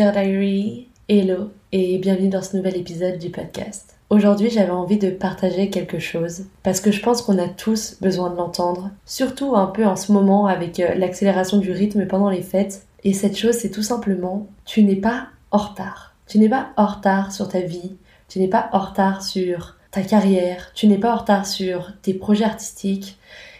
Dear Diary, hello et bienvenue dans ce nouvel épisode du podcast. Aujourd'hui j'avais envie de partager quelque chose parce que je pense qu'on a tous besoin de l'entendre, surtout un peu en ce moment avec euh, l'accélération du rythme pendant les fêtes. Et cette chose c'est tout simplement, tu n'es pas en retard. Tu n'es pas en retard sur ta vie, tu n'es pas en retard sur ta carrière, tu n'es pas en retard sur tes projets artistiques.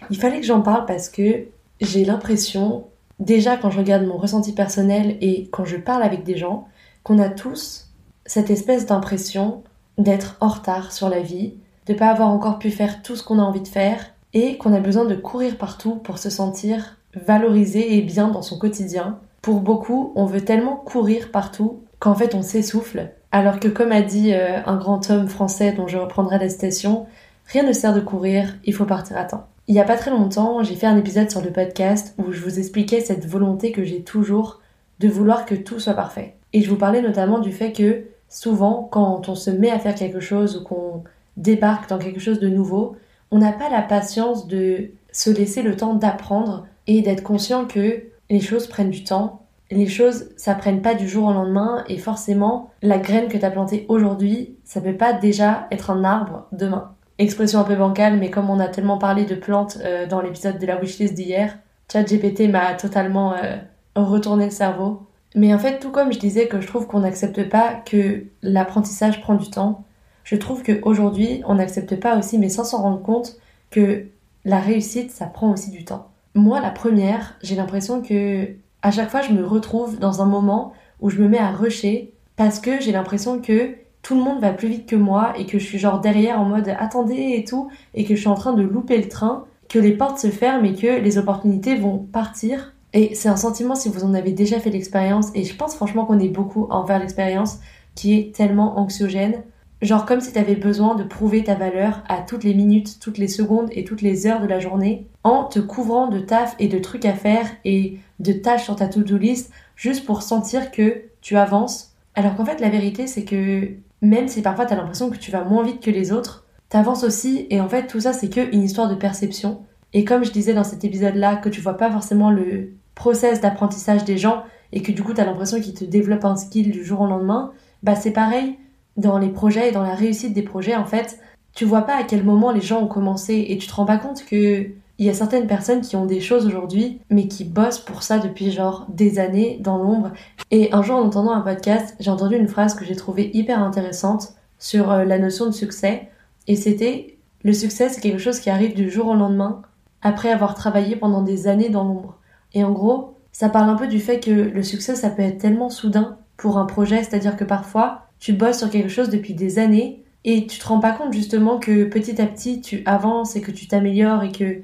Il fallait que j'en parle parce que j'ai l'impression, déjà quand je regarde mon ressenti personnel et quand je parle avec des gens, qu'on a tous cette espèce d'impression d'être en retard sur la vie, de pas avoir encore pu faire tout ce qu'on a envie de faire et qu'on a besoin de courir partout pour se sentir valorisé et bien dans son quotidien. Pour beaucoup, on veut tellement courir partout qu'en fait on s'essouffle. Alors que comme a dit euh, un grand homme français dont je reprendrai la citation, rien ne sert de courir, il faut partir à temps. Il n'y a pas très longtemps, j'ai fait un épisode sur le podcast où je vous expliquais cette volonté que j'ai toujours de vouloir que tout soit parfait. Et je vous parlais notamment du fait que souvent, quand on se met à faire quelque chose ou qu'on débarque dans quelque chose de nouveau, on n'a pas la patience de se laisser le temps d'apprendre et d'être conscient que les choses prennent du temps. Les choses, ça prenne pas du jour au lendemain et forcément, la graine que tu as plantée aujourd'hui, ça peut pas déjà être un arbre demain. Expression un peu bancale, mais comme on a tellement parlé de plantes euh, dans l'épisode de la wishlist d'hier, ChatGPT m'a totalement euh, retourné le cerveau. Mais en fait, tout comme je disais que je trouve qu'on n'accepte pas que l'apprentissage prend du temps, je trouve qu'aujourd'hui, on n'accepte pas aussi, mais sans s'en rendre compte, que la réussite, ça prend aussi du temps. Moi, la première, j'ai l'impression que à chaque fois, je me retrouve dans un moment où je me mets à rusher parce que j'ai l'impression que tout le monde va plus vite que moi et que je suis genre derrière en mode attendez et tout et que je suis en train de louper le train, que les portes se ferment et que les opportunités vont partir et c'est un sentiment, si vous en avez déjà fait l'expérience, et je pense franchement qu'on est beaucoup envers l'expérience, qui est tellement anxiogène. Genre comme si t'avais besoin de prouver ta valeur à toutes les minutes, toutes les secondes et toutes les heures de la journée, en te couvrant de taf et de trucs à faire et de tâches sur ta to-do list, juste pour sentir que tu avances. Alors qu'en fait la vérité c'est que même si parfois t'as l'impression que tu vas moins vite que les autres, t'avances aussi et en fait tout ça c'est que une histoire de perception. Et comme je disais dans cet épisode-là, que tu vois pas forcément le process d'apprentissage des gens et que du coup tu as l'impression qu'ils te développent un skill du jour au lendemain, bah c'est pareil dans les projets et dans la réussite des projets en fait, tu vois pas à quel moment les gens ont commencé et tu te rends pas compte que il y a certaines personnes qui ont des choses aujourd'hui mais qui bossent pour ça depuis genre des années dans l'ombre. Et un jour en entendant un podcast, j'ai entendu une phrase que j'ai trouvée hyper intéressante sur euh, la notion de succès. Et c'était le succès c'est quelque chose qui arrive du jour au lendemain après avoir travaillé pendant des années dans l'ombre. Et en gros, ça parle un peu du fait que le succès, ça peut être tellement soudain pour un projet, c'est-à-dire que parfois, tu bosses sur quelque chose depuis des années et tu te rends pas compte justement que petit à petit, tu avances et que tu t'améliores et que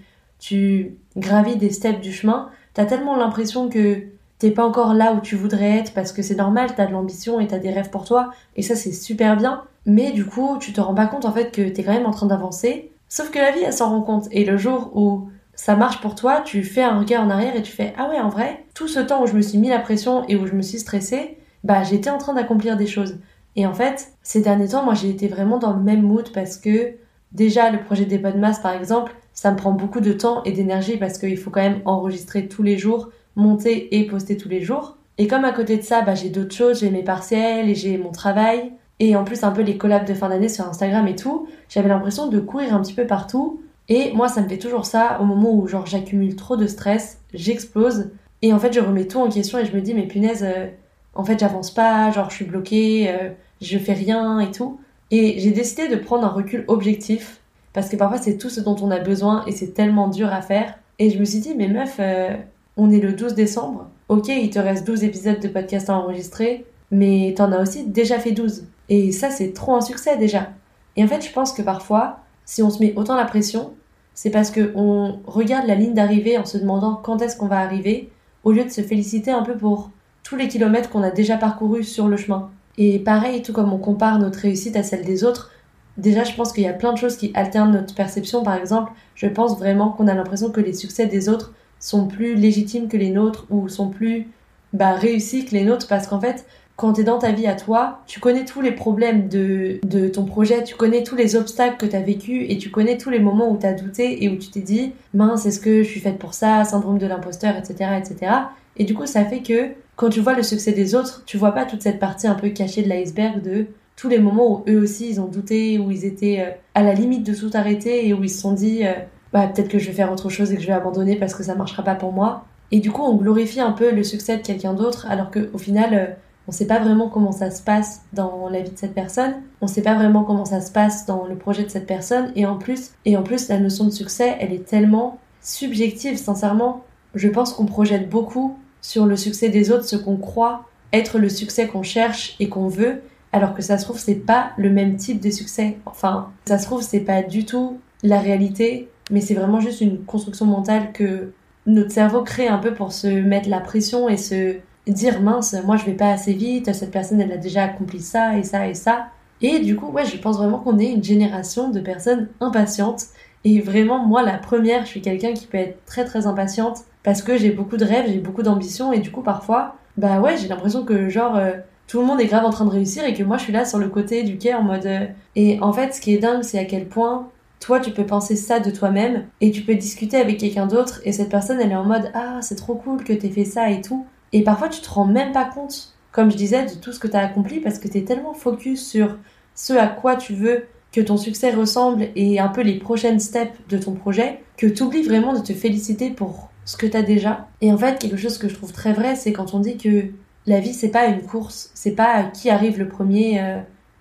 tu gravis des steps du chemin. T'as tellement l'impression que t'es pas encore là où tu voudrais être parce que c'est normal, t'as de l'ambition et t'as des rêves pour toi et ça c'est super bien. Mais du coup, tu te rends pas compte en fait que t'es quand même en train d'avancer. Sauf que la vie, elle s'en rend compte. Et le jour où ça marche pour toi, tu fais un regard en arrière et tu fais ah ouais en vrai, tout ce temps où je me suis mis la pression et où je me suis stressée, bah j'étais en train d'accomplir des choses. Et en fait, ces derniers temps, moi j'ai été vraiment dans le même mood parce que déjà le projet des masse par exemple, ça me prend beaucoup de temps et d'énergie parce qu'il faut quand même enregistrer tous les jours, monter et poster tous les jours. Et comme à côté de ça, bah, j'ai d'autres choses, j'ai mes partiels et j'ai mon travail. Et en plus un peu les collabs de fin d'année sur Instagram et tout, j'avais l'impression de courir un petit peu partout et moi, ça me fait toujours ça au moment où genre j'accumule trop de stress, j'explose et en fait je remets tout en question et je me dis mais punaise, euh, en fait j'avance pas, genre je suis bloquée, euh, je fais rien et tout. Et j'ai décidé de prendre un recul objectif parce que parfois c'est tout ce dont on a besoin et c'est tellement dur à faire. Et je me suis dit mais meuf, euh, on est le 12 décembre, ok il te reste 12 épisodes de podcast à enregistrer, mais t'en as aussi déjà fait 12. Et ça c'est trop un succès déjà. Et en fait je pense que parfois si on se met autant la pression, c'est parce qu'on regarde la ligne d'arrivée en se demandant quand est-ce qu'on va arriver, au lieu de se féliciter un peu pour tous les kilomètres qu'on a déjà parcourus sur le chemin. Et pareil, tout comme on compare notre réussite à celle des autres, déjà je pense qu'il y a plein de choses qui alternent notre perception. Par exemple, je pense vraiment qu'on a l'impression que les succès des autres sont plus légitimes que les nôtres ou sont plus bah, réussis que les nôtres parce qu'en fait, quand tu es dans ta vie à toi, tu connais tous les problèmes de, de ton projet, tu connais tous les obstacles que tu as vécu et tu connais tous les moments où tu as douté et où tu t'es dit mince, est-ce que je suis faite pour ça, syndrome de l'imposteur, etc., etc. Et du coup, ça fait que quand tu vois le succès des autres, tu vois pas toute cette partie un peu cachée de l'iceberg de tous les moments où eux aussi ils ont douté, où ils étaient euh, à la limite de tout arrêter et où ils se sont dit euh, bah, peut-être que je vais faire autre chose et que je vais abandonner parce que ça marchera pas pour moi. Et du coup, on glorifie un peu le succès de quelqu'un d'autre alors qu'au final, euh, on sait pas vraiment comment ça se passe dans la vie de cette personne, on sait pas vraiment comment ça se passe dans le projet de cette personne, et en plus, et en plus, la notion de succès, elle est tellement subjective, sincèrement. Je pense qu'on projette beaucoup sur le succès des autres, ce qu'on croit être le succès qu'on cherche et qu'on veut, alors que ça se trouve, c'est pas le même type de succès. Enfin, ça se trouve, c'est pas du tout la réalité, mais c'est vraiment juste une construction mentale que notre cerveau crée un peu pour se mettre la pression et se dire mince, moi je vais pas assez vite, cette personne elle a déjà accompli ça et ça et ça. Et du coup, ouais, je pense vraiment qu'on est une génération de personnes impatientes. Et vraiment, moi, la première, je suis quelqu'un qui peut être très très impatiente parce que j'ai beaucoup de rêves, j'ai beaucoup d'ambition et du coup, parfois, bah ouais, j'ai l'impression que genre euh, tout le monde est grave en train de réussir et que moi je suis là sur le côté du quai en mode. Euh, et en fait, ce qui est dingue, c'est à quel point toi tu peux penser ça de toi-même et tu peux discuter avec quelqu'un d'autre et cette personne elle est en mode ah c'est trop cool que t'aies fait ça et tout et parfois, tu te rends même pas compte, comme je disais, de tout ce que tu as accompli parce que tu es tellement focus sur ce à quoi tu veux que ton succès ressemble et un peu les prochaines steps de ton projet que tu oublies vraiment de te féliciter pour ce que tu as déjà. Et en fait, quelque chose que je trouve très vrai, c'est quand on dit que la vie, c'est pas une course, c'est pas qui arrive le premier euh,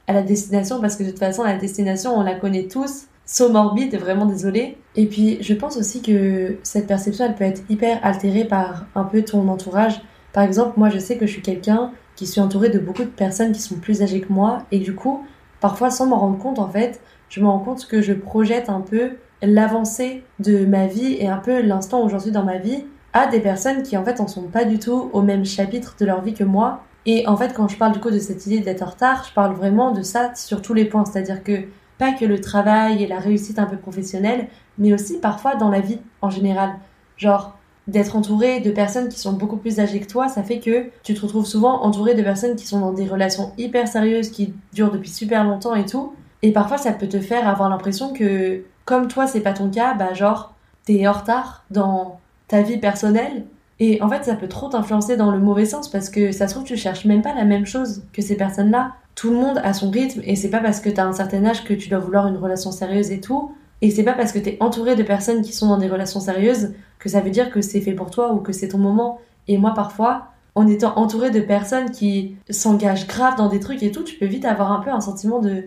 à la destination parce que de toute façon, la destination, on la connaît tous. So morbide, vraiment désolé. Et puis, je pense aussi que cette perception, elle peut être hyper altérée par un peu ton entourage. Par exemple, moi je sais que je suis quelqu'un qui suis entouré de beaucoup de personnes qui sont plus âgées que moi et du coup, parfois sans m'en rendre compte en fait, je me rends compte que je projette un peu l'avancée de ma vie et un peu l'instant suis dans ma vie à des personnes qui en fait en sont pas du tout au même chapitre de leur vie que moi. Et en fait, quand je parle du coup de cette idée d'être en retard, je parle vraiment de ça sur tous les points. C'est-à-dire que pas que le travail et la réussite un peu professionnelle, mais aussi parfois dans la vie en général. Genre, d'être entouré de personnes qui sont beaucoup plus âgées que toi, ça fait que tu te retrouves souvent entouré de personnes qui sont dans des relations hyper sérieuses, qui durent depuis super longtemps et tout. Et parfois, ça peut te faire avoir l'impression que, comme toi, c'est pas ton cas, bah genre, t'es en retard dans ta vie personnelle. Et en fait, ça peut trop t'influencer dans le mauvais sens parce que ça se trouve, tu cherches même pas la même chose que ces personnes-là. Tout le monde a son rythme et c'est pas parce que t'as un certain âge que tu dois vouloir une relation sérieuse et tout. Et c'est pas parce que t'es entouré de personnes qui sont dans des relations sérieuses que ça veut dire que c'est fait pour toi ou que c'est ton moment. Et moi, parfois, en étant entouré de personnes qui s'engagent grave dans des trucs et tout, tu peux vite avoir un peu un sentiment de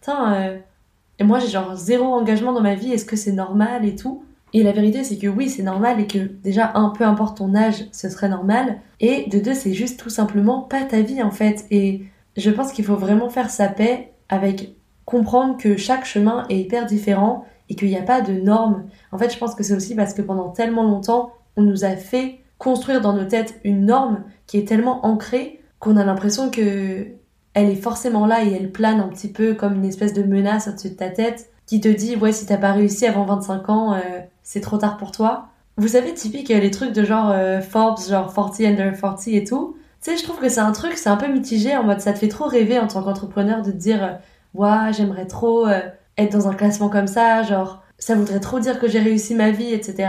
Tiens, euh... et moi j'ai genre zéro engagement dans ma vie, est-ce que c'est normal et tout? Et la vérité, c'est que oui, c'est normal et que déjà, un, peu importe ton âge, ce serait normal. Et de deux, c'est juste tout simplement pas ta vie en fait. Et je pense qu'il faut vraiment faire sa paix avec comprendre que chaque chemin est hyper différent et qu'il n'y a pas de normes. En fait, je pense que c'est aussi parce que pendant tellement longtemps, on nous a fait construire dans nos têtes une norme qui est tellement ancrée qu'on a l'impression que elle est forcément là et elle plane un petit peu comme une espèce de menace au-dessus de ta tête qui te dit ouais si t'as pas réussi avant 25 ans euh, c'est trop tard pour toi. Vous savez, typique les trucs de genre euh, Forbes, genre 40 under 40 et tout. Tu sais, je trouve que c'est un truc, c'est un peu mitigé en mode ça te fait trop rêver en tant qu'entrepreneur de te dire, euh, ouais, j'aimerais trop euh, être dans un classement comme ça, genre ça voudrait trop dire que j'ai réussi ma vie, etc.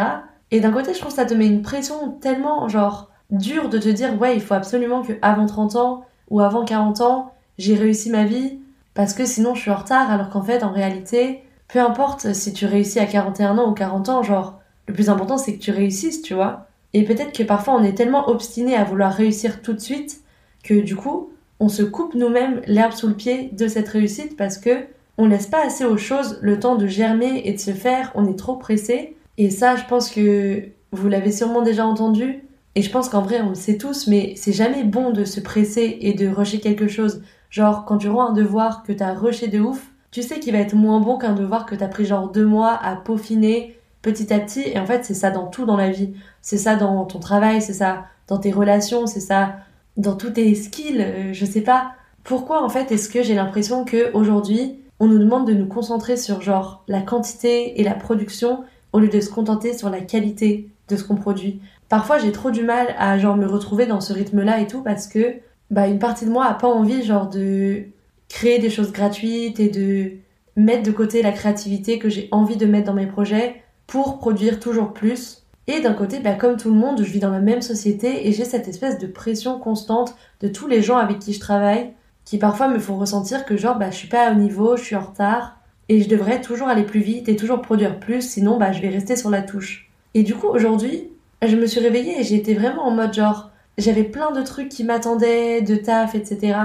Et d'un côté, je trouve que ça te met une pression tellement, genre, dure de te dire, ouais, il faut absolument que avant 30 ans ou avant 40 ans, j'ai réussi ma vie, parce que sinon je suis en retard, alors qu'en fait, en réalité, peu importe si tu réussis à 41 ans ou 40 ans, genre, le plus important c'est que tu réussisses, tu vois. Et peut-être que parfois on est tellement obstiné à vouloir réussir tout de suite que du coup, on se coupe nous-mêmes l'herbe sous le pied de cette réussite parce que on laisse pas assez aux choses le temps de germer et de se faire, on est trop pressé. Et ça, je pense que vous l'avez sûrement déjà entendu, et je pense qu'en vrai, on le sait tous, mais c'est jamais bon de se presser et de rusher quelque chose. Genre, quand tu rends un devoir que t'as rushé de ouf, tu sais qu'il va être moins bon qu'un devoir que t'as pris genre deux mois à peaufiner petit à petit. Et en fait, c'est ça dans tout dans la vie. C'est ça dans ton travail, c'est ça dans tes relations, c'est ça dans tous tes skills, euh, je sais pas. Pourquoi en fait est-ce que j'ai l'impression que aujourd'hui on nous demande de nous concentrer sur genre la quantité et la production au lieu de se contenter sur la qualité de ce qu'on produit. Parfois j'ai trop du mal à genre me retrouver dans ce rythme-là et tout parce que bah une partie de moi a pas envie genre de créer des choses gratuites et de mettre de côté la créativité que j'ai envie de mettre dans mes projets pour produire toujours plus. Et d'un côté, bah, comme tout le monde, je vis dans la même société et j'ai cette espèce de pression constante de tous les gens avec qui je travaille qui parfois me font ressentir que genre bah, je suis pas au niveau, je suis en retard et je devrais toujours aller plus vite et toujours produire plus sinon bah, je vais rester sur la touche. Et du coup aujourd'hui, je me suis réveillée et été vraiment en mode genre j'avais plein de trucs qui m'attendaient, de taf, etc.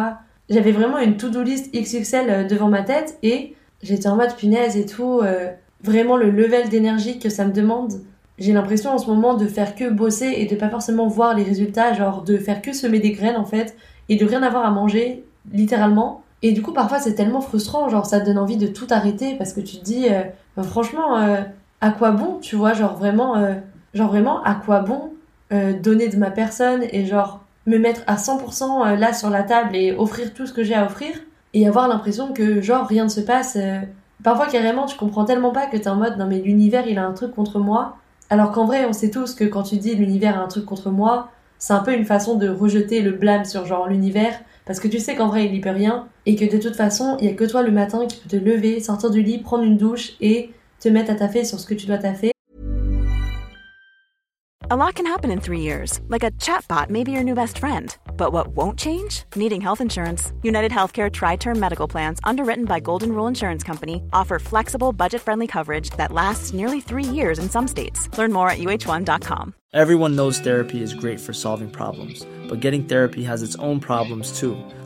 J'avais vraiment une to-do list XXL euh, devant ma tête et j'étais en mode punaise et tout. Euh, vraiment le level d'énergie que ça me demande. J'ai l'impression en ce moment de faire que bosser et de pas forcément voir les résultats, genre de faire que semer des graines en fait et de rien avoir à manger, littéralement. Et du coup, parfois c'est tellement frustrant, genre ça te donne envie de tout arrêter parce que tu te dis, euh, franchement, à quoi bon, tu vois, genre vraiment, genre vraiment, à quoi bon donner de ma personne et genre me mettre à 100% euh, là sur la table et offrir tout ce que j'ai à offrir et avoir l'impression que genre rien ne se passe. Euh. Parfois carrément tu comprends tellement pas que t'es en mode non mais l'univers il a un truc contre moi. Alors qu'en vrai on sait tous que quand tu dis l'univers a un truc contre moi, c'est un peu une façon de rejeter le blâme sur genre l'univers parce que tu sais qu'en vrai il y peut rien et que de toute façon il y a que toi le matin qui peut te lever, sortir du lit, prendre une douche et te mettre à taffer sur ce que tu dois taffer A lot can happen in three years, like a chatbot may be your new best friend. But what won't change? Needing health insurance. United Healthcare Tri Term Medical Plans, underwritten by Golden Rule Insurance Company, offer flexible, budget friendly coverage that lasts nearly three years in some states. Learn more at uh1.com. Everyone knows therapy is great for solving problems, but getting therapy has its own problems too,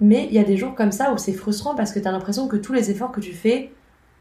Mais il y a des jours comme ça où c'est frustrant parce que tu as l'impression que tous les efforts que tu fais,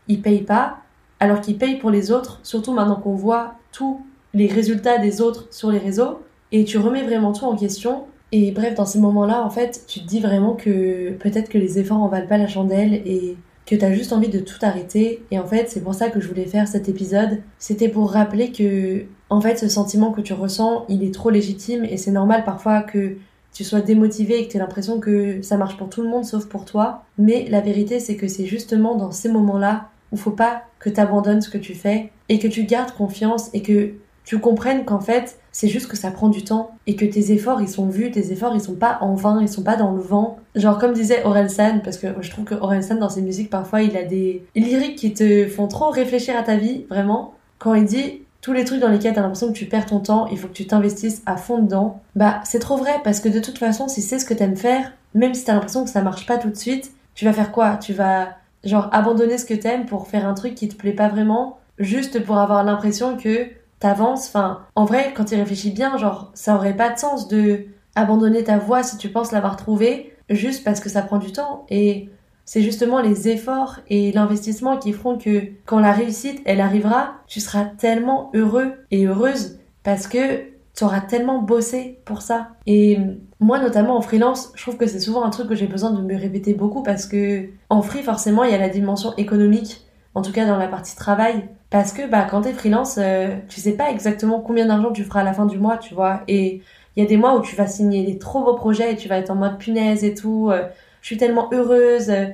ils payent pas alors qu'ils payent pour les autres, surtout maintenant qu'on voit tous les résultats des autres sur les réseaux, et tu remets vraiment tout en question. Et bref, dans ces moments-là, en fait, tu te dis vraiment que peut-être que les efforts en valent pas la chandelle et que tu as juste envie de tout arrêter. Et en fait, c'est pour ça que je voulais faire cet épisode. C'était pour rappeler que, en fait, ce sentiment que tu ressens, il est trop légitime et c'est normal parfois que tu sois démotivé et que tu aies l'impression que ça marche pour tout le monde sauf pour toi. Mais la vérité, c'est que c'est justement dans ces moments-là où faut pas que tu abandonnes ce que tu fais et que tu gardes confiance et que tu comprennes qu'en fait, c'est juste que ça prend du temps et que tes efforts ils sont vus, tes efforts ils sont pas en vain, ils sont pas dans le vent. Genre comme disait Orelsan, parce que je trouve que Orelsan dans ses musiques parfois il a des lyriques qui te font trop réfléchir à ta vie, vraiment. Quand il dit tous les trucs dans lesquels t'as l'impression que tu perds ton temps, il faut que tu t'investisses à fond dedans. Bah c'est trop vrai parce que de toute façon si c'est ce que t'aimes faire, même si t'as l'impression que ça marche pas tout de suite, tu vas faire quoi? Tu vas Genre abandonner ce que t'aimes pour faire un truc qui te plaît pas vraiment, juste pour avoir l'impression que t'avances? Enfin, en vrai, quand tu réfléchis bien, genre, ça aurait pas de sens de abandonner ta voix si tu penses l'avoir trouvée, juste parce que ça prend du temps. Et c'est justement les efforts et l'investissement qui feront que quand la réussite, elle arrivera, tu seras tellement heureux et heureuse parce que t'auras tellement bossé pour ça. Et moi, notamment en freelance, je trouve que c'est souvent un truc que j'ai besoin de me répéter beaucoup parce que en free, forcément, il y a la dimension économique, en tout cas dans la partie travail. Parce que bah, quand t'es freelance, euh, tu sais pas exactement combien d'argent tu feras à la fin du mois, tu vois. Et il y a des mois où tu vas signer des trop beaux projets et tu vas être en mode punaise et tout. Euh, je suis tellement heureuse euh,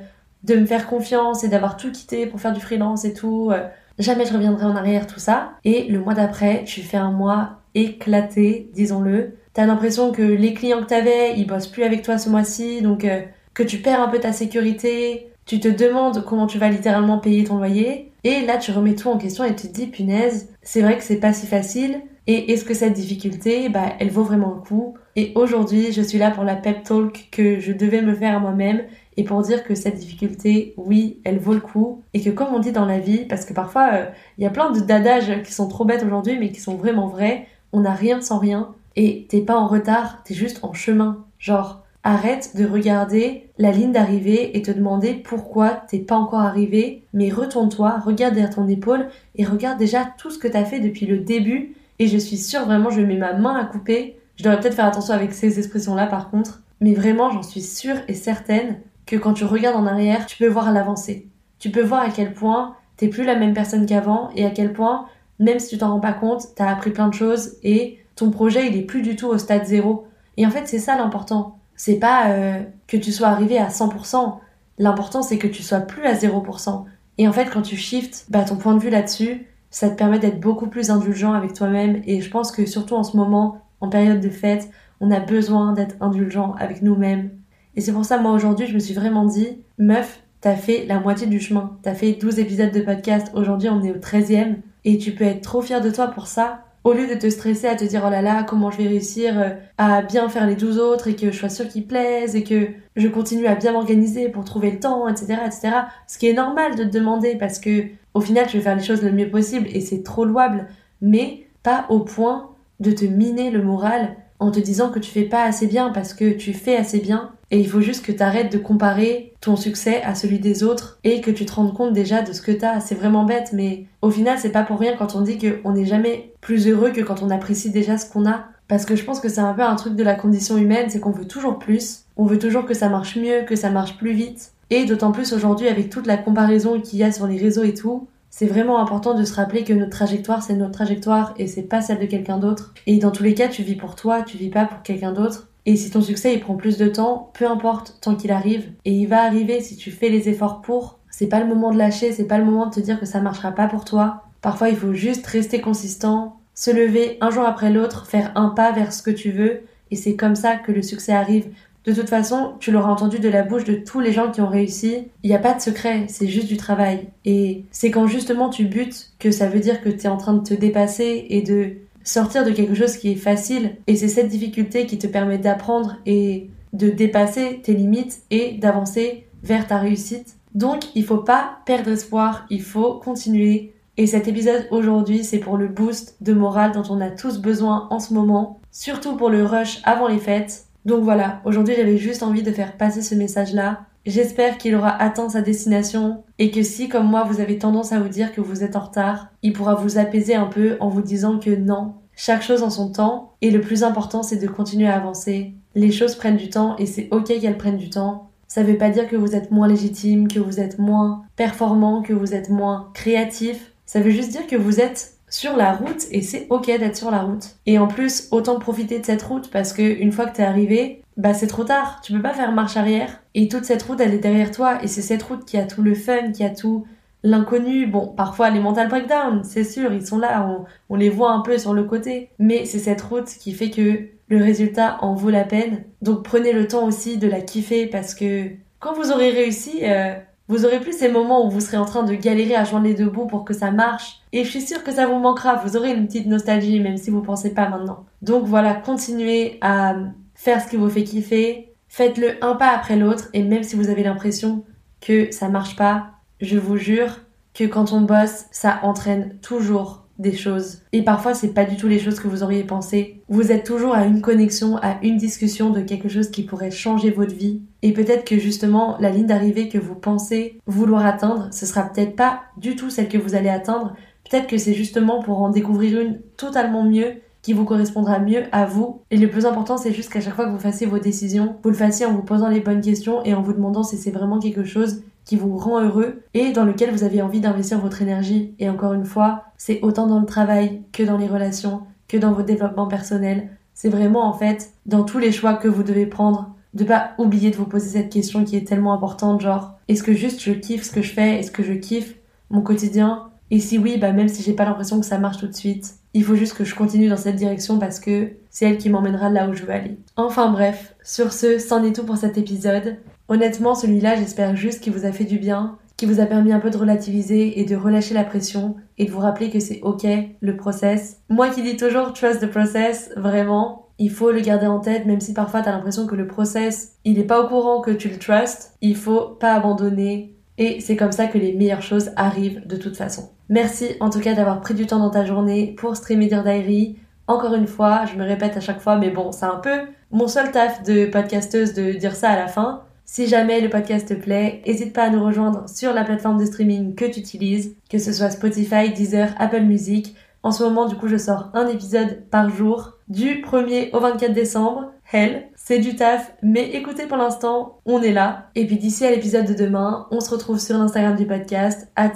de me faire confiance et d'avoir tout quitté pour faire du freelance et tout. jamais je reviendrai en arrière, tout ça. Et le mois d'après, tu fais un mois éclaté, disons-le. T'as l'impression que les clients que t'avais, ils bossent plus avec toi ce mois-ci, donc euh, que tu perds un peu ta sécurité. Tu te demandes comment tu vas littéralement payer ton loyer. Et là, tu remets tout en question et tu te dis, punaise, c'est vrai que c'est pas si facile. Et est-ce que cette difficulté, bah, elle vaut vraiment le coup? Et aujourd'hui, je suis là pour la pep talk que je devais me faire à moi-même et pour dire que cette difficulté, oui, elle vaut le coup et que comme on dit dans la vie, parce que parfois euh, il y a plein d'adages qui sont trop bêtes aujourd'hui mais qui sont vraiment vrais, on n'a rien sans rien et t'es pas en retard, t'es juste en chemin. Genre, arrête de regarder la ligne d'arrivée et te demander pourquoi t'es pas encore arrivé, mais retourne-toi, regarde derrière ton épaule et regarde déjà tout ce que t'as fait depuis le début. Et je suis sûre vraiment, je mets ma main à couper. Je devrais peut-être faire attention avec ces expressions-là par contre. Mais vraiment, j'en suis sûre et certaine que quand tu regardes en arrière, tu peux voir l'avancée. Tu peux voir à quel point t'es plus la même personne qu'avant et à quel point même si tu t'en rends pas compte, t'as appris plein de choses et ton projet il est plus du tout au stade zéro. Et en fait c'est ça l'important. C'est pas euh, que tu sois arrivé à 100%. L'important c'est que tu sois plus à 0%. Et en fait quand tu shifts bah, ton point de vue là-dessus, ça te permet d'être beaucoup plus indulgent avec toi-même. Et je pense que surtout en ce moment, en période de fête, on a besoin d'être indulgent avec nous-mêmes. Et c'est pour ça moi aujourd'hui je me suis vraiment dit, meuf, t'as fait la moitié du chemin. T'as fait 12 épisodes de podcast. Aujourd'hui on est au 13e et tu peux être trop fier de toi pour ça. Au lieu de te stresser à te dire oh là là comment je vais réussir euh, à bien faire les 12 autres et que je sois sûre qu'ils plaisent et que je continue à bien m'organiser pour trouver le temps, etc., etc. Ce qui est normal de te demander parce que au final tu veux faire les choses le mieux possible et c'est trop louable, mais pas au point de te miner le moral en te disant que tu fais pas assez bien parce que tu fais assez bien et il faut juste que tu arrêtes de comparer ton succès à celui des autres et que tu te rendes compte déjà de ce que t'as. C'est vraiment bête, mais au final, c'est pas pour rien quand on dit qu'on n'est jamais plus heureux que quand on apprécie déjà ce qu'on a. Parce que je pense que c'est un peu un truc de la condition humaine, c'est qu'on veut toujours plus. On veut toujours que ça marche mieux, que ça marche plus vite. Et d'autant plus aujourd'hui avec toute la comparaison qu'il y a sur les réseaux et tout, c'est vraiment important de se rappeler que notre trajectoire, c'est notre trajectoire et c'est pas celle de quelqu'un d'autre. Et dans tous les cas, tu vis pour toi, tu vis pas pour quelqu'un d'autre. Et si ton succès il prend plus de temps, peu importe tant qu'il arrive, et il va arriver si tu fais les efforts pour, c'est pas le moment de lâcher, c'est pas le moment de te dire que ça marchera pas pour toi. Parfois il faut juste rester consistant, se lever un jour après l'autre, faire un pas vers ce que tu veux, et c'est comme ça que le succès arrive. De toute façon, tu l'auras entendu de la bouche de tous les gens qui ont réussi, il n'y a pas de secret, c'est juste du travail. Et c'est quand justement tu butes que ça veut dire que tu es en train de te dépasser et de sortir de quelque chose qui est facile. Et c'est cette difficulté qui te permet d'apprendre et de dépasser tes limites et d'avancer vers ta réussite. Donc, il faut pas perdre espoir, il faut continuer. Et cet épisode aujourd'hui, c'est pour le boost de morale dont on a tous besoin en ce moment, surtout pour le rush avant les fêtes. Donc voilà, aujourd'hui j'avais juste envie de faire passer ce message-là. J'espère qu'il aura atteint sa destination et que si, comme moi, vous avez tendance à vous dire que vous êtes en retard, il pourra vous apaiser un peu en vous disant que non, chaque chose en son temps et le plus important c'est de continuer à avancer. Les choses prennent du temps et c'est ok qu'elles prennent du temps. Ça veut pas dire que vous êtes moins légitime, que vous êtes moins performant, que vous êtes moins créatif. Ça veut juste dire que vous êtes sur la route et c'est ok d'être sur la route. Et en plus, autant profiter de cette route parce que une fois que t'es arrivé, bah c'est trop tard. Tu peux pas faire marche arrière. Et toute cette route, elle est derrière toi et c'est cette route qui a tout le fun, qui a tout l'inconnu. Bon, parfois les mental breakdowns, c'est sûr, ils sont là, on, les voit un peu sur le côté. Mais c'est cette route qui fait que le résultat en vaut la peine. Donc prenez le temps aussi de la kiffer parce que quand vous aurez réussi, euh, vous aurez plus ces moments où vous serez en train de galérer à joindre les deux bouts pour que ça marche. Et je suis sûre que ça vous manquera. Vous aurez une petite nostalgie, même si vous pensez pas maintenant. Donc voilà, continuez à faire ce qui vous fait kiffer. Faites-le un pas après l'autre. Et même si vous avez l'impression que ça marche pas, je vous jure que quand on bosse, ça entraîne toujours des choses. Et parfois, c'est pas du tout les choses que vous auriez pensé. Vous êtes toujours à une connexion, à une discussion de quelque chose qui pourrait changer votre vie. Et peut-être que justement, la ligne d'arrivée que vous pensez vouloir atteindre, ce sera peut-être pas du tout celle que vous allez atteindre. Peut-être que c'est justement pour en découvrir une totalement mieux qui vous correspondra mieux à vous. Et le plus important, c'est juste qu'à chaque fois que vous fassiez vos décisions, vous le fassiez en vous posant les bonnes questions et en vous demandant si c'est vraiment quelque chose qui vous rend heureux et dans lequel vous avez envie d'investir votre énergie. Et encore une fois, c'est autant dans le travail que dans les relations, que dans votre développement personnel. C'est vraiment en fait dans tous les choix que vous devez prendre de pas oublier de vous poser cette question qui est tellement importante, genre est-ce que juste je kiffe ce que je fais, est-ce que je kiffe mon quotidien? Et si oui, bah même si j'ai pas l'impression que ça marche tout de suite, il faut juste que je continue dans cette direction parce que c'est elle qui m'emmènera là où je veux aller. Enfin bref, sur ce, c'en est tout pour cet épisode. Honnêtement, celui-là, j'espère juste qu'il vous a fait du bien, qui vous a permis un peu de relativiser et de relâcher la pression et de vous rappeler que c'est ok le process. Moi qui dis toujours trust the process, vraiment, il faut le garder en tête, même si parfois tu as l'impression que le process, il n'est pas au courant que tu le trustes, il faut pas abandonner. Et c'est comme ça que les meilleures choses arrivent de toute façon. Merci en tout cas d'avoir pris du temps dans ta journée pour streamer Dear Diary. Encore une fois, je me répète à chaque fois, mais bon, c'est un peu mon seul taf de podcasteuse de dire ça à la fin. Si jamais le podcast te plaît, n'hésite pas à nous rejoindre sur la plateforme de streaming que tu utilises, que ce soit Spotify, Deezer, Apple Music. En ce moment, du coup, je sors un épisode par jour du 1er au 24 décembre. Hell, c'est du taf, mais écoutez pour l'instant, on est là. Et puis d'ici à l'épisode de demain, on se retrouve sur l'Instagram du podcast, at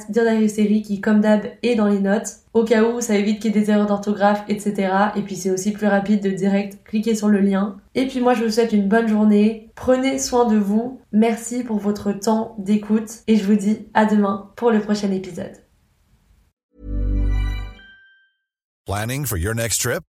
série qui comme d'hab est dans les notes. Au cas où, ça évite qu'il y ait des erreurs d'orthographe, etc. Et puis c'est aussi plus rapide de direct cliquer sur le lien. Et puis moi, je vous souhaite une bonne journée. Prenez soin de vous. Merci pour votre temps d'écoute. Et je vous dis à demain pour le prochain épisode. Planning for your next trip?